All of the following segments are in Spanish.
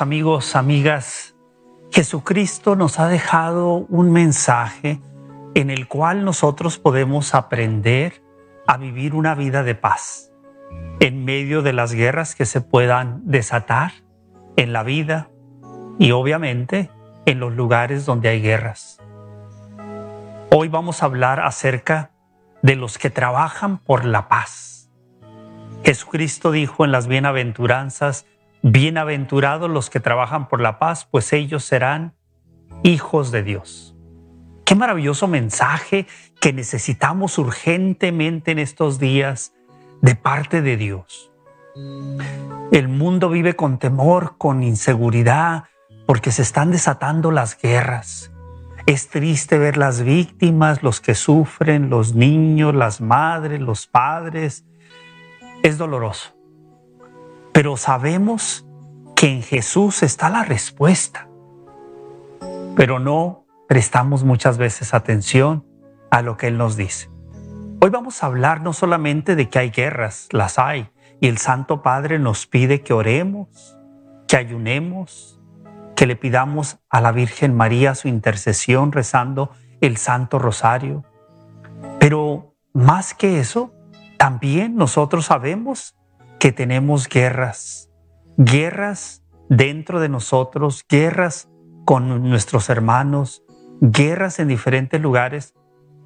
Amigos, amigas, Jesucristo nos ha dejado un mensaje en el cual nosotros podemos aprender a vivir una vida de paz en medio de las guerras que se puedan desatar en la vida y obviamente en los lugares donde hay guerras. Hoy vamos a hablar acerca de los que trabajan por la paz. Jesucristo dijo en las bienaventuranzas, Bienaventurados los que trabajan por la paz, pues ellos serán hijos de Dios. Qué maravilloso mensaje que necesitamos urgentemente en estos días de parte de Dios. El mundo vive con temor, con inseguridad, porque se están desatando las guerras. Es triste ver las víctimas, los que sufren, los niños, las madres, los padres. Es doloroso. Pero sabemos que en Jesús está la respuesta. Pero no prestamos muchas veces atención a lo que Él nos dice. Hoy vamos a hablar no solamente de que hay guerras, las hay, y el Santo Padre nos pide que oremos, que ayunemos, que le pidamos a la Virgen María su intercesión rezando el Santo Rosario. Pero más que eso, también nosotros sabemos que tenemos guerras, guerras dentro de nosotros, guerras con nuestros hermanos, guerras en diferentes lugares.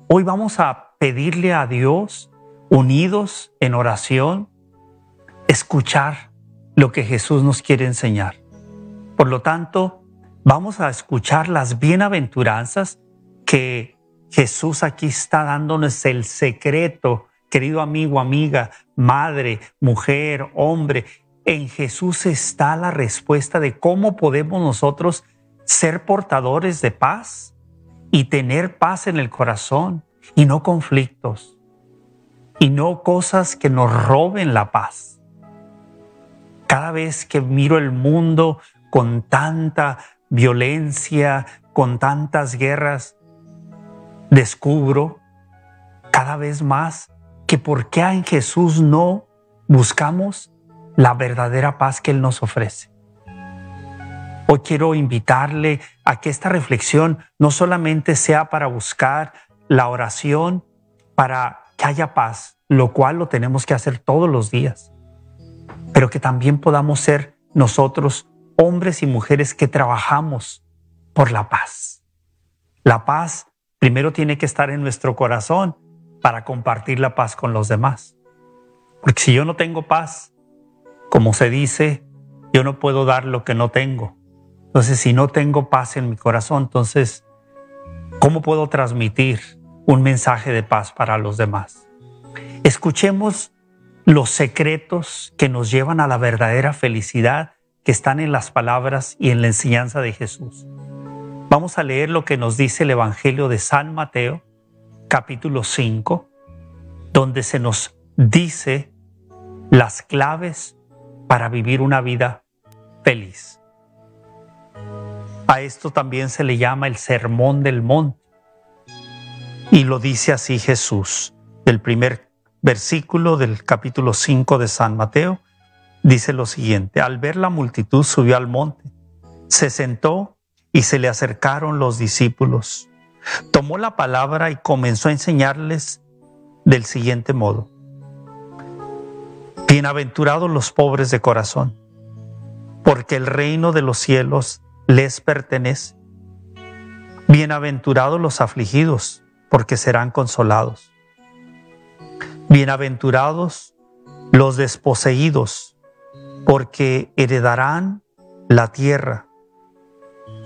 Hoy vamos a pedirle a Dios, unidos en oración, escuchar lo que Jesús nos quiere enseñar. Por lo tanto, vamos a escuchar las bienaventuranzas que Jesús aquí está dándonos el secreto querido amigo, amiga, madre, mujer, hombre, en Jesús está la respuesta de cómo podemos nosotros ser portadores de paz y tener paz en el corazón y no conflictos y no cosas que nos roben la paz. Cada vez que miro el mundo con tanta violencia, con tantas guerras, descubro cada vez más que por qué en Jesús no buscamos la verdadera paz que Él nos ofrece. Hoy quiero invitarle a que esta reflexión no solamente sea para buscar la oración, para que haya paz, lo cual lo tenemos que hacer todos los días, pero que también podamos ser nosotros hombres y mujeres que trabajamos por la paz. La paz primero tiene que estar en nuestro corazón para compartir la paz con los demás. Porque si yo no tengo paz, como se dice, yo no puedo dar lo que no tengo. Entonces, si no tengo paz en mi corazón, entonces, ¿cómo puedo transmitir un mensaje de paz para los demás? Escuchemos los secretos que nos llevan a la verdadera felicidad que están en las palabras y en la enseñanza de Jesús. Vamos a leer lo que nos dice el Evangelio de San Mateo, capítulo 5, donde se nos dice las claves para vivir una vida feliz. A esto también se le llama el sermón del monte. Y lo dice así Jesús, del primer versículo del capítulo 5 de San Mateo, dice lo siguiente, al ver la multitud subió al monte, se sentó y se le acercaron los discípulos tomó la palabra y comenzó a enseñarles del siguiente modo. Bienaventurados los pobres de corazón, porque el reino de los cielos les pertenece. Bienaventurados los afligidos, porque serán consolados. Bienaventurados los desposeídos, porque heredarán la tierra.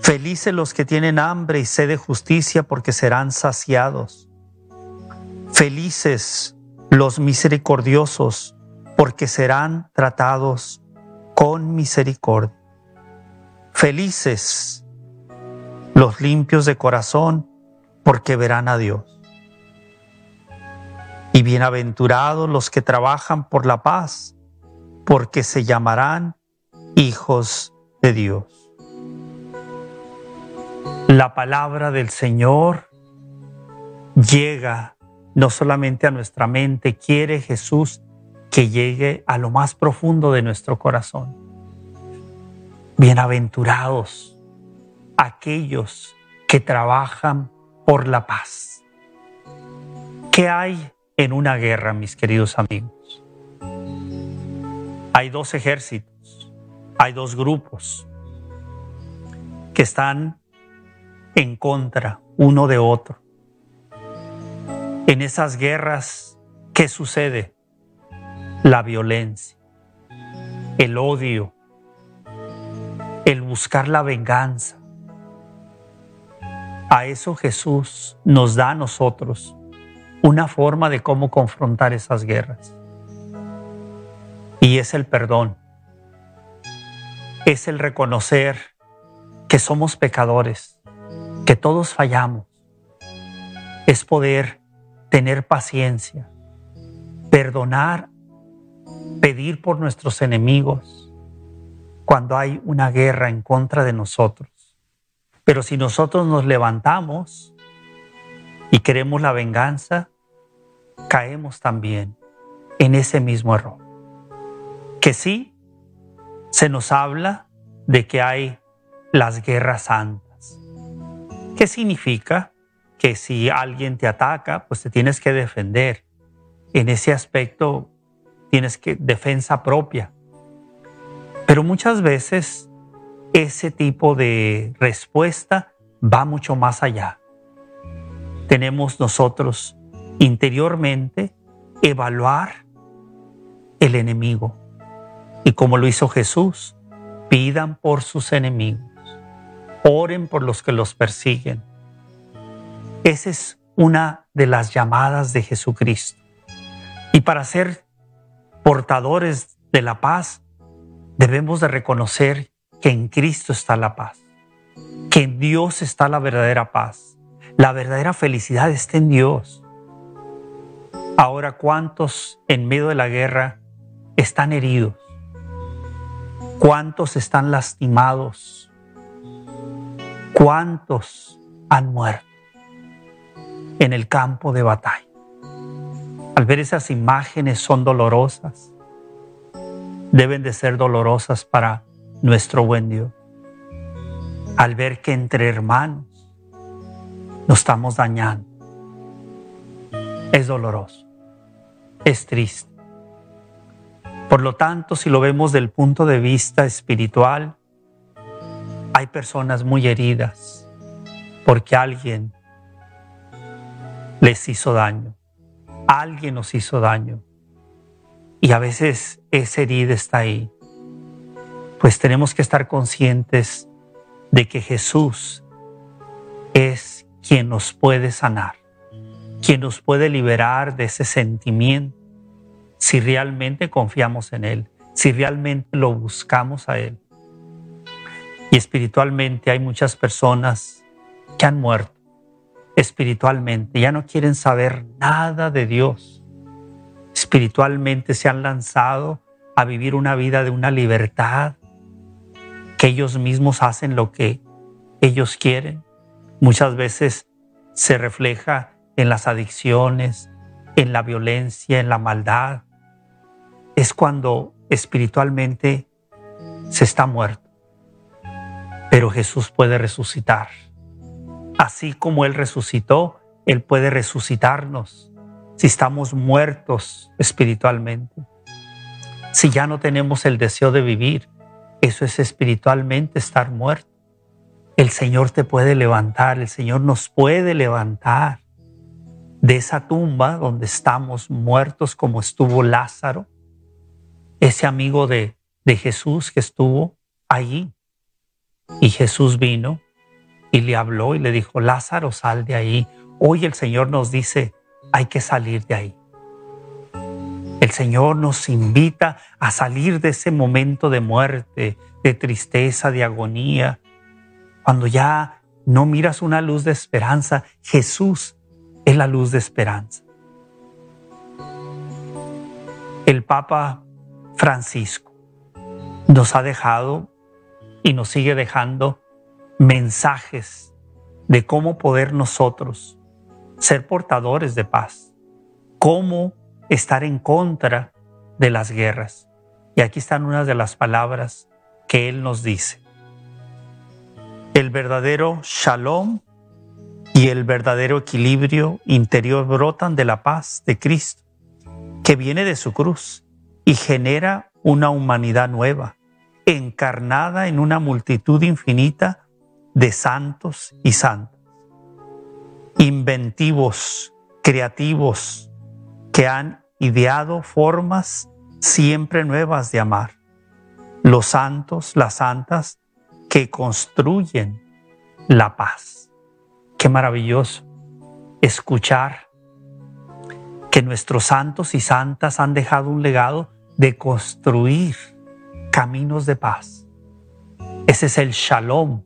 Felices los que tienen hambre y sed de justicia porque serán saciados. Felices los misericordiosos porque serán tratados con misericordia. Felices los limpios de corazón, porque verán a Dios. Y bienaventurados los que trabajan por la paz, porque se llamarán hijos de Dios. La palabra del Señor llega no solamente a nuestra mente, quiere Jesús que llegue a lo más profundo de nuestro corazón. Bienaventurados aquellos que trabajan por la paz. ¿Qué hay en una guerra, mis queridos amigos? Hay dos ejércitos, hay dos grupos que están en contra uno de otro. En esas guerras, ¿qué sucede? La violencia, el odio, el buscar la venganza. A eso Jesús nos da a nosotros una forma de cómo confrontar esas guerras. Y es el perdón. Es el reconocer que somos pecadores, que todos fallamos. Es poder tener paciencia, perdonar, pedir por nuestros enemigos cuando hay una guerra en contra de nosotros. Pero si nosotros nos levantamos y queremos la venganza, caemos también en ese mismo error. Que sí, se nos habla de que hay las guerras santas. ¿Qué significa? Que si alguien te ataca, pues te tienes que defender. En ese aspecto tienes que defensa propia. Pero muchas veces ese tipo de respuesta va mucho más allá. Tenemos nosotros interiormente evaluar el enemigo. Y como lo hizo Jesús, pidan por sus enemigos, oren por los que los persiguen. Esa es una de las llamadas de Jesucristo. Y para ser portadores de la paz, debemos de reconocer que en Cristo está la paz, que en Dios está la verdadera paz. La verdadera felicidad está en Dios. Ahora, ¿cuántos en medio de la guerra están heridos? ¿Cuántos están lastimados? ¿Cuántos han muerto en el campo de batalla? Al ver esas imágenes son dolorosas. Deben de ser dolorosas para nuestro buen Dios. Al ver que entre hermanos nos estamos dañando. Es doloroso es triste. Por lo tanto, si lo vemos del punto de vista espiritual, hay personas muy heridas porque alguien les hizo daño, alguien nos hizo daño. Y a veces esa herida está ahí. Pues tenemos que estar conscientes de que Jesús es quien nos puede sanar quien nos puede liberar de ese sentimiento si realmente confiamos en Él, si realmente lo buscamos a Él. Y espiritualmente hay muchas personas que han muerto espiritualmente, ya no quieren saber nada de Dios. Espiritualmente se han lanzado a vivir una vida de una libertad, que ellos mismos hacen lo que ellos quieren. Muchas veces se refleja en las adicciones, en la violencia, en la maldad, es cuando espiritualmente se está muerto. Pero Jesús puede resucitar. Así como Él resucitó, Él puede resucitarnos si estamos muertos espiritualmente. Si ya no tenemos el deseo de vivir, eso es espiritualmente estar muerto. El Señor te puede levantar, el Señor nos puede levantar de esa tumba donde estamos muertos como estuvo Lázaro, ese amigo de, de Jesús que estuvo allí. Y Jesús vino y le habló y le dijo, Lázaro, sal de ahí. Hoy el Señor nos dice, hay que salir de ahí. El Señor nos invita a salir de ese momento de muerte, de tristeza, de agonía. Cuando ya no miras una luz de esperanza, Jesús es la luz de esperanza. El Papa Francisco nos ha dejado y nos sigue dejando mensajes de cómo poder nosotros ser portadores de paz, cómo estar en contra de las guerras. Y aquí están unas de las palabras que Él nos dice. El verdadero shalom y el verdadero equilibrio interior brotan de la paz de Cristo, que viene de su cruz y genera una humanidad nueva, encarnada en una multitud infinita de santos y santas, inventivos, creativos, que han ideado formas siempre nuevas de amar. Los santos, las santas, que construyen la paz. Qué maravilloso escuchar que nuestros santos y santas han dejado un legado de construir caminos de paz. Ese es el shalom.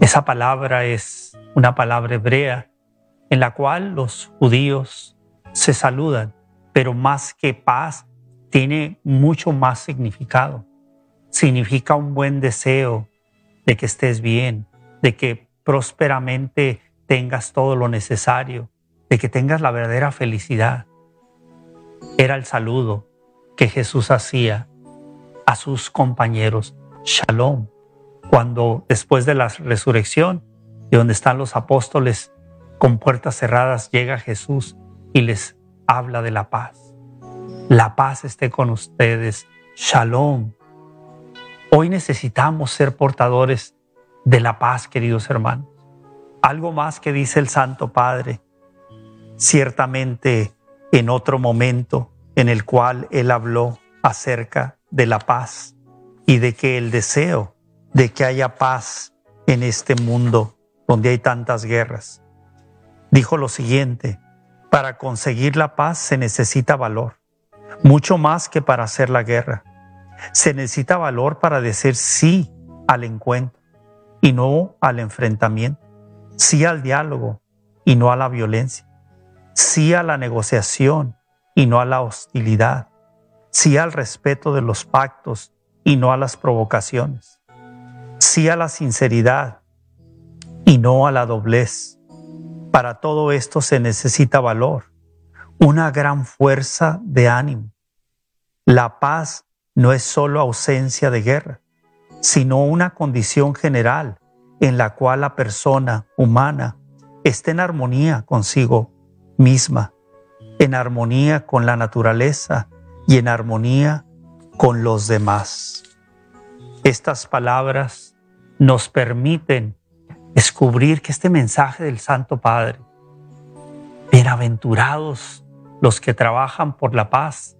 Esa palabra es una palabra hebrea en la cual los judíos se saludan, pero más que paz, tiene mucho más significado. Significa un buen deseo de que estés bien, de que prósperamente tengas todo lo necesario, de que tengas la verdadera felicidad. Era el saludo que Jesús hacía a sus compañeros. Shalom. Cuando después de la resurrección, y donde están los apóstoles con puertas cerradas, llega Jesús y les habla de la paz. La paz esté con ustedes. Shalom. Hoy necesitamos ser portadores de la paz, queridos hermanos. Algo más que dice el Santo Padre. Ciertamente en otro momento en el cual Él habló acerca de la paz y de que el deseo de que haya paz en este mundo donde hay tantas guerras. Dijo lo siguiente, para conseguir la paz se necesita valor, mucho más que para hacer la guerra. Se necesita valor para decir sí al encuentro y no al enfrentamiento, sí al diálogo y no a la violencia, sí a la negociación y no a la hostilidad, sí al respeto de los pactos y no a las provocaciones, sí a la sinceridad y no a la doblez para todo esto se necesita valor, una gran fuerza de ánimo. La paz no es solo ausencia de guerra, sino una condición general en la cual la persona humana esté en armonía consigo misma, en armonía con la naturaleza y en armonía con los demás. Estas palabras nos permiten descubrir que este mensaje del Santo Padre, bienaventurados los que trabajan por la paz,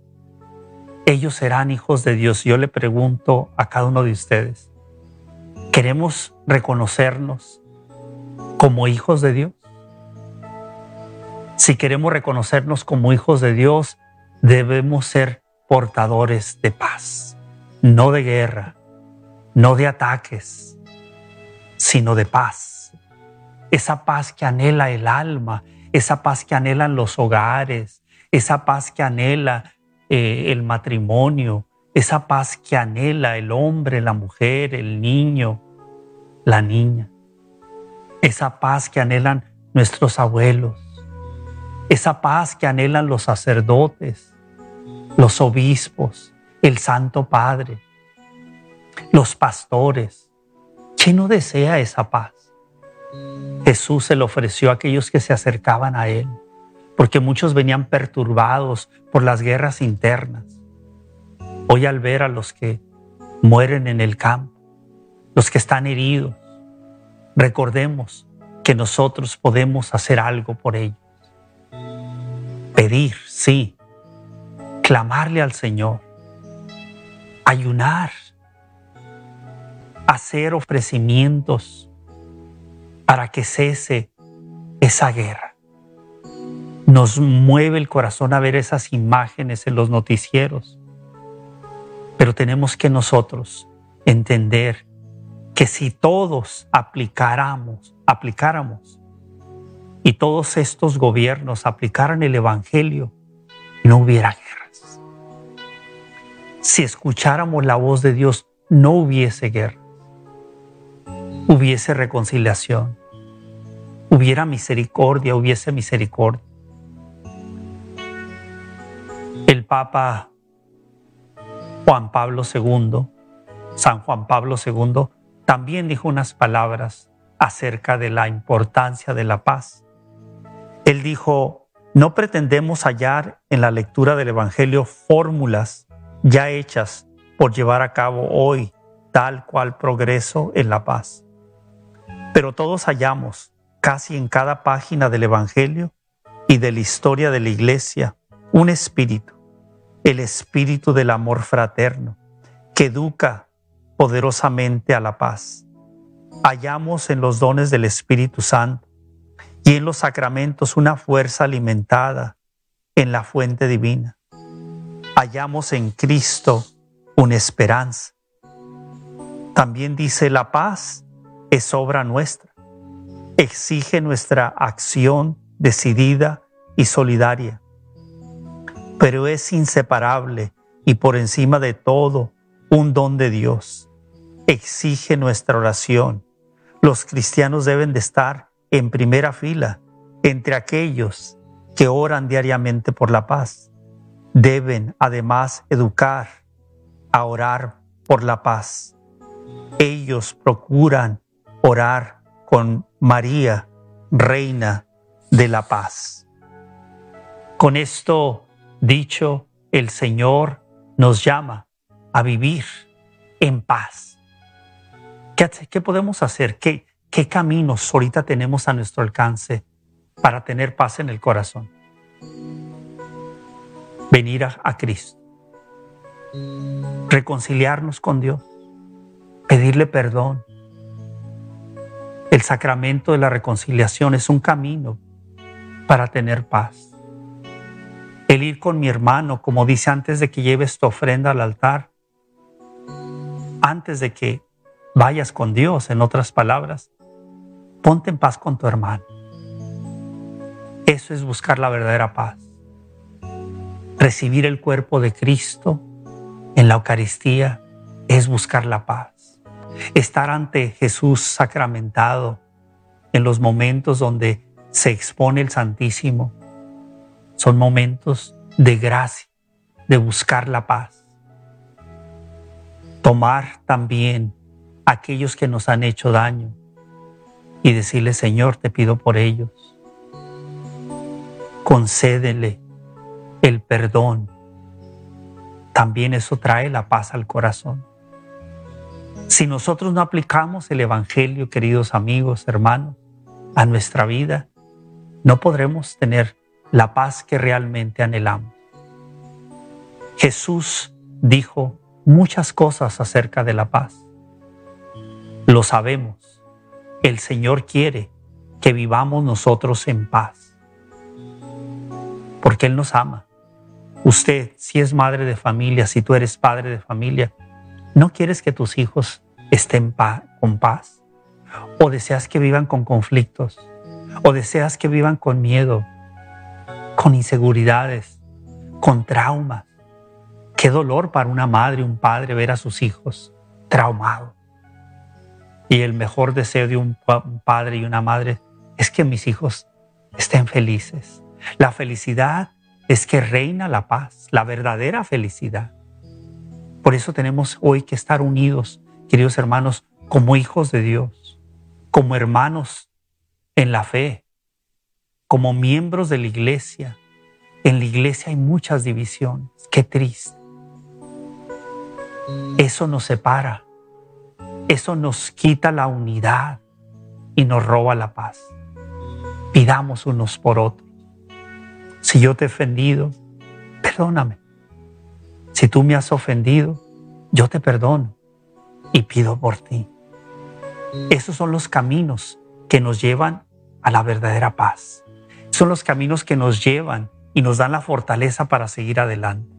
ellos serán hijos de Dios. Yo le pregunto a cada uno de ustedes, ¿queremos reconocernos como hijos de Dios? Si queremos reconocernos como hijos de Dios, debemos ser portadores de paz, no de guerra, no de ataques, sino de paz. Esa paz que anhela el alma, esa paz que anhelan los hogares, esa paz que anhela eh, el matrimonio, esa paz que anhela el hombre, la mujer, el niño, la niña, esa paz que anhelan nuestros abuelos, esa paz que anhelan los sacerdotes, los obispos, el Santo Padre, los pastores, ¿Quién no desea esa paz? Jesús se lo ofreció a aquellos que se acercaban a Él, porque muchos venían perturbados por las guerras internas. Hoy al ver a los que mueren en el campo, los que están heridos, recordemos que nosotros podemos hacer algo por ellos. Sí, clamarle al Señor, ayunar, hacer ofrecimientos para que cese esa guerra. Nos mueve el corazón a ver esas imágenes en los noticieros. Pero tenemos que nosotros entender que si todos aplicáramos, aplicáramos y todos estos gobiernos aplicaran el Evangelio, no hubiera guerras. Si escucháramos la voz de Dios, no hubiese guerra. Hubiese reconciliación. Hubiera misericordia, hubiese misericordia. El Papa Juan Pablo II, San Juan Pablo II, también dijo unas palabras acerca de la importancia de la paz. Él dijo, no pretendemos hallar en la lectura del Evangelio fórmulas ya hechas por llevar a cabo hoy tal cual progreso en la paz. Pero todos hallamos casi en cada página del Evangelio y de la historia de la Iglesia un espíritu, el espíritu del amor fraterno, que educa poderosamente a la paz. Hallamos en los dones del Espíritu Santo y en los sacramentos una fuerza alimentada en la fuente divina. Hallamos en Cristo una esperanza. También dice la paz es obra nuestra. Exige nuestra acción decidida y solidaria. Pero es inseparable y por encima de todo un don de Dios exige nuestra oración. Los cristianos deben de estar en primera fila entre aquellos que oran diariamente por la paz. Deben además educar a orar por la paz. Ellos procuran orar con María, Reina de la Paz. Con esto dicho, el Señor nos llama a vivir en paz ¿Qué, podemos hacer? ¿Qué, ¿Qué caminos ahorita tenemos a nuestro alcance para tener paz en el corazón? Venir a, a Cristo, reconciliarnos con Dios, pedirle perdón. El sacramento de la reconciliación es un camino para tener paz. El ir con mi hermano, como dice antes de que lleves tu ofrenda al altar, antes de que vayas con Dios, en otras palabras, ponte en paz con tu hermano. Eso es buscar la verdadera paz. Recibir el cuerpo de Cristo en la Eucaristía es buscar la paz. Estar ante Jesús sacramentado en los momentos donde se expone el Santísimo son momentos de gracia, de buscar la paz. Tomar también aquellos que nos han hecho daño y decirle, Señor, te pido por ellos. Concédele el perdón. También eso trae la paz al corazón. Si nosotros no aplicamos el Evangelio, queridos amigos, hermanos, a nuestra vida, no podremos tener la paz que realmente anhelamos. Jesús dijo muchas cosas acerca de la paz. Lo sabemos. El Señor quiere que vivamos nosotros en paz. Porque Él nos ama. Usted, si es madre de familia, si tú eres padre de familia, ¿no quieres que tus hijos estén con paz? ¿O deseas que vivan con conflictos? ¿O deseas que vivan con miedo, con inseguridades, con traumas? Qué dolor para una madre, un padre ver a sus hijos traumados. Y el mejor deseo de un padre y una madre es que mis hijos estén felices. La felicidad es que reina la paz, la verdadera felicidad. Por eso tenemos hoy que estar unidos, queridos hermanos, como hijos de Dios, como hermanos en la fe, como miembros de la iglesia. En la iglesia hay muchas divisiones. Qué triste. Eso nos separa eso nos quita la unidad y nos roba la paz. Pidamos unos por otros. Si yo te he ofendido, perdóname. Si tú me has ofendido, yo te perdono y pido por ti. Esos son los caminos que nos llevan a la verdadera paz. Son los caminos que nos llevan y nos dan la fortaleza para seguir adelante.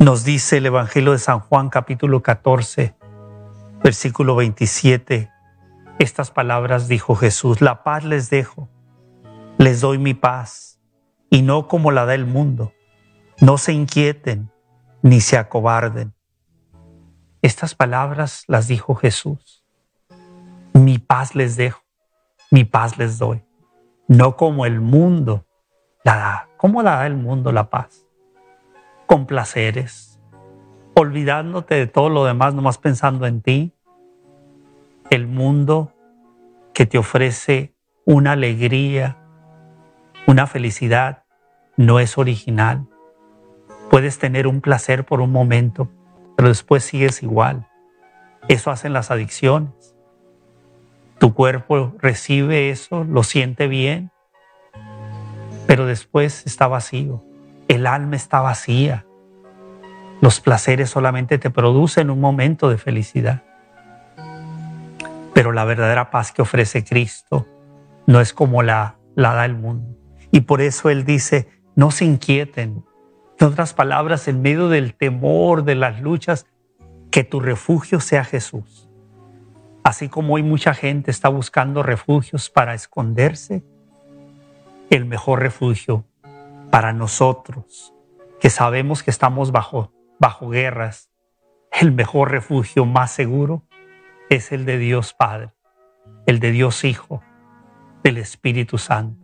Nos dice el Evangelio de San Juan capítulo 14, versículo 27. Estas palabras dijo Jesús, la paz les dejo, les doy mi paz, y no como la da el mundo. No se inquieten ni se acobarden. Estas palabras las dijo Jesús. Mi paz les dejo, mi paz les doy. No como el mundo la da. ¿Cómo la da el mundo la paz? Con placeres, olvidándote de todo lo demás, nomás pensando en ti. El mundo que te ofrece una alegría, una felicidad, no es original. Puedes tener un placer por un momento, pero después sigues igual. Eso hacen las adicciones. Tu cuerpo recibe eso, lo siente bien, pero después está vacío. El alma está vacía. Los placeres solamente te producen un momento de felicidad. Pero la verdadera paz que ofrece Cristo no es como la, la da el mundo. Y por eso Él dice, no se inquieten. En otras palabras, en medio del temor, de las luchas, que tu refugio sea Jesús. Así como hoy mucha gente está buscando refugios para esconderse, el mejor refugio para nosotros, que sabemos que estamos bajo, bajo guerras, el mejor refugio más seguro es el de Dios Padre, el de Dios Hijo, del Espíritu Santo.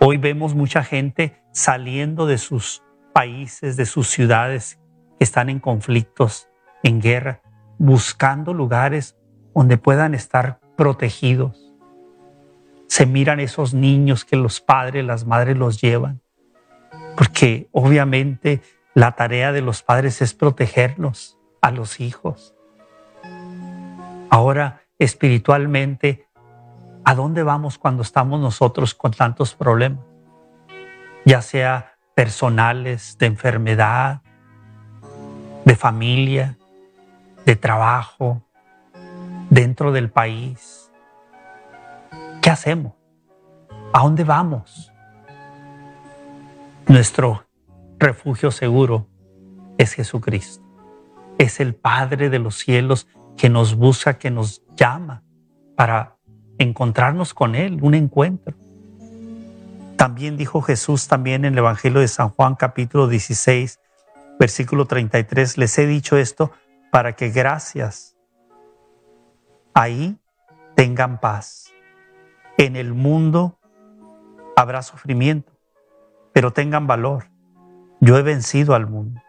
Hoy vemos mucha gente saliendo de sus países, de sus ciudades que están en conflictos, en guerra, buscando lugares donde puedan estar protegidos. Se miran esos niños que los padres, las madres los llevan, porque obviamente la tarea de los padres es protegerlos a los hijos. Ahora, espiritualmente, ¿a dónde vamos cuando estamos nosotros con tantos problemas? Ya sea personales, de enfermedad, de familia, de trabajo, dentro del país. ¿Qué hacemos? ¿A dónde vamos? Nuestro refugio seguro es Jesucristo. Es el Padre de los cielos que nos busca, que nos llama para encontrarnos con Él, un encuentro. También dijo Jesús también en el Evangelio de San Juan capítulo 16, versículo 33, les he dicho esto para que gracias ahí tengan paz. En el mundo habrá sufrimiento, pero tengan valor. Yo he vencido al mundo.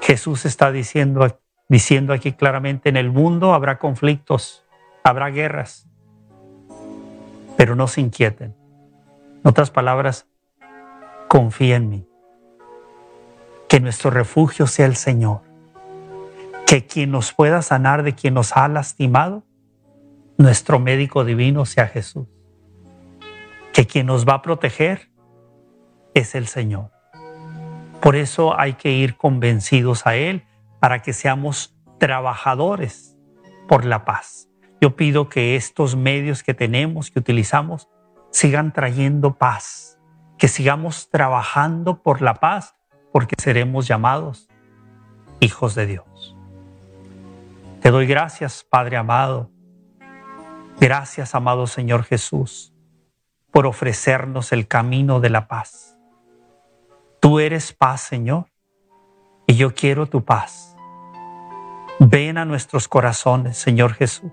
Jesús está diciendo, diciendo aquí claramente, en el mundo habrá conflictos, habrá guerras, pero no se inquieten. En otras palabras, confía en mí. Que nuestro refugio sea el Señor que quien nos pueda sanar de quien nos ha lastimado, nuestro médico divino sea Jesús. Que quien nos va a proteger es el Señor. Por eso hay que ir convencidos a Él para que seamos trabajadores por la paz. Yo pido que estos medios que tenemos, que utilizamos, sigan trayendo paz, que sigamos trabajando por la paz, porque seremos llamados hijos de Dios. Te doy gracias, Padre amado. Gracias, amado Señor Jesús, por ofrecernos el camino de la paz. Tú eres paz, Señor, y yo quiero tu paz. Ven a nuestros corazones, Señor Jesús.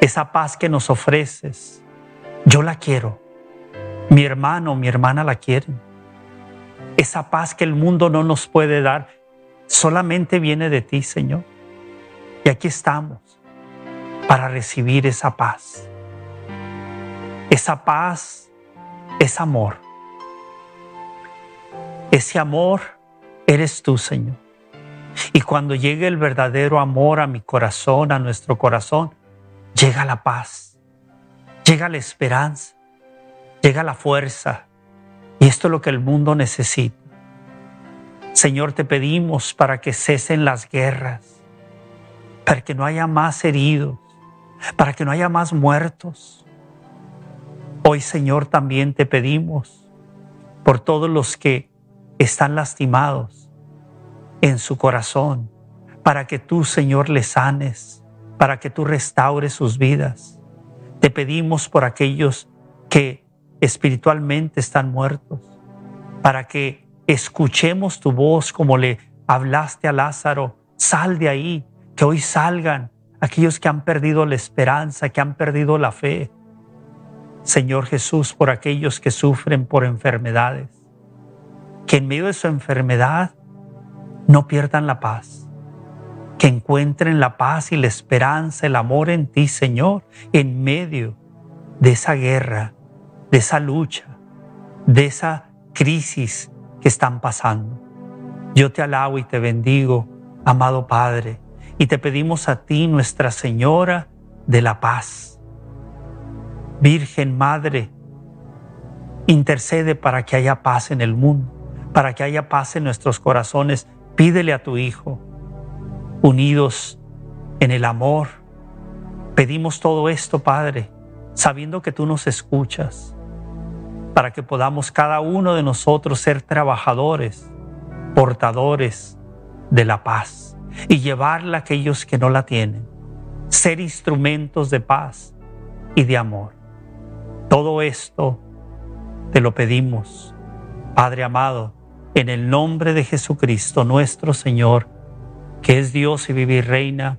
Esa paz que nos ofreces, yo la quiero. Mi hermano, mi hermana la quieren. Esa paz que el mundo no nos puede dar, solamente viene de ti, Señor. Y aquí estamos para recibir esa paz. Esa paz es amor. Ese amor eres tú, Señor. Y cuando llegue el verdadero amor a mi corazón, a nuestro corazón, llega la paz, llega la esperanza, llega la fuerza. Y esto es lo que el mundo necesita. Señor, te pedimos para que cesen las guerras, para que no haya más heridos, para que no haya más muertos. Hoy, Señor, también te pedimos por todos los que están lastimados en su corazón, para que tú, Señor, les sanes, para que tú restaures sus vidas. Te pedimos por aquellos que espiritualmente están muertos, para que escuchemos tu voz como le hablaste a Lázaro, sal de ahí, que hoy salgan aquellos que han perdido la esperanza, que han perdido la fe. Señor Jesús, por aquellos que sufren por enfermedades, que en medio de su enfermedad no pierdan la paz, que encuentren la paz y la esperanza, el amor en ti, Señor, en medio de esa guerra, de esa lucha, de esa crisis que están pasando. Yo te alabo y te bendigo, amado Padre, y te pedimos a ti, Nuestra Señora de la Paz. Virgen Madre, intercede para que haya paz en el mundo, para que haya paz en nuestros corazones. Pídele a tu Hijo, unidos en el amor. Pedimos todo esto, Padre, sabiendo que tú nos escuchas, para que podamos cada uno de nosotros ser trabajadores portadores de la paz y llevarla a aquellos que no la tienen, ser instrumentos de paz y de amor. Todo esto te lo pedimos, Padre amado, en el nombre de Jesucristo nuestro Señor, que es Dios y vive y reina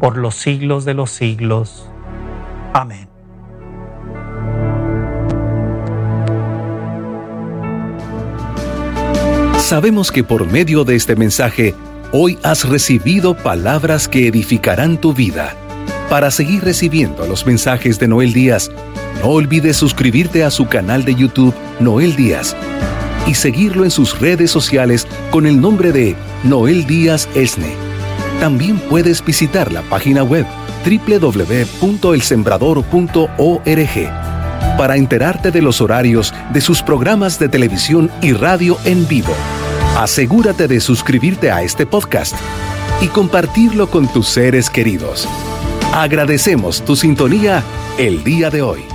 por los siglos de los siglos. Amén. Sabemos que por medio de este mensaje, hoy has recibido palabras que edificarán tu vida. Para seguir recibiendo los mensajes de Noel Díaz, no olvides suscribirte a su canal de YouTube Noel Díaz y seguirlo en sus redes sociales con el nombre de Noel Díaz Esne. También puedes visitar la página web www.elsembrador.org para enterarte de los horarios de sus programas de televisión y radio en vivo. Asegúrate de suscribirte a este podcast y compartirlo con tus seres queridos. Agradecemos tu sintonía el día de hoy.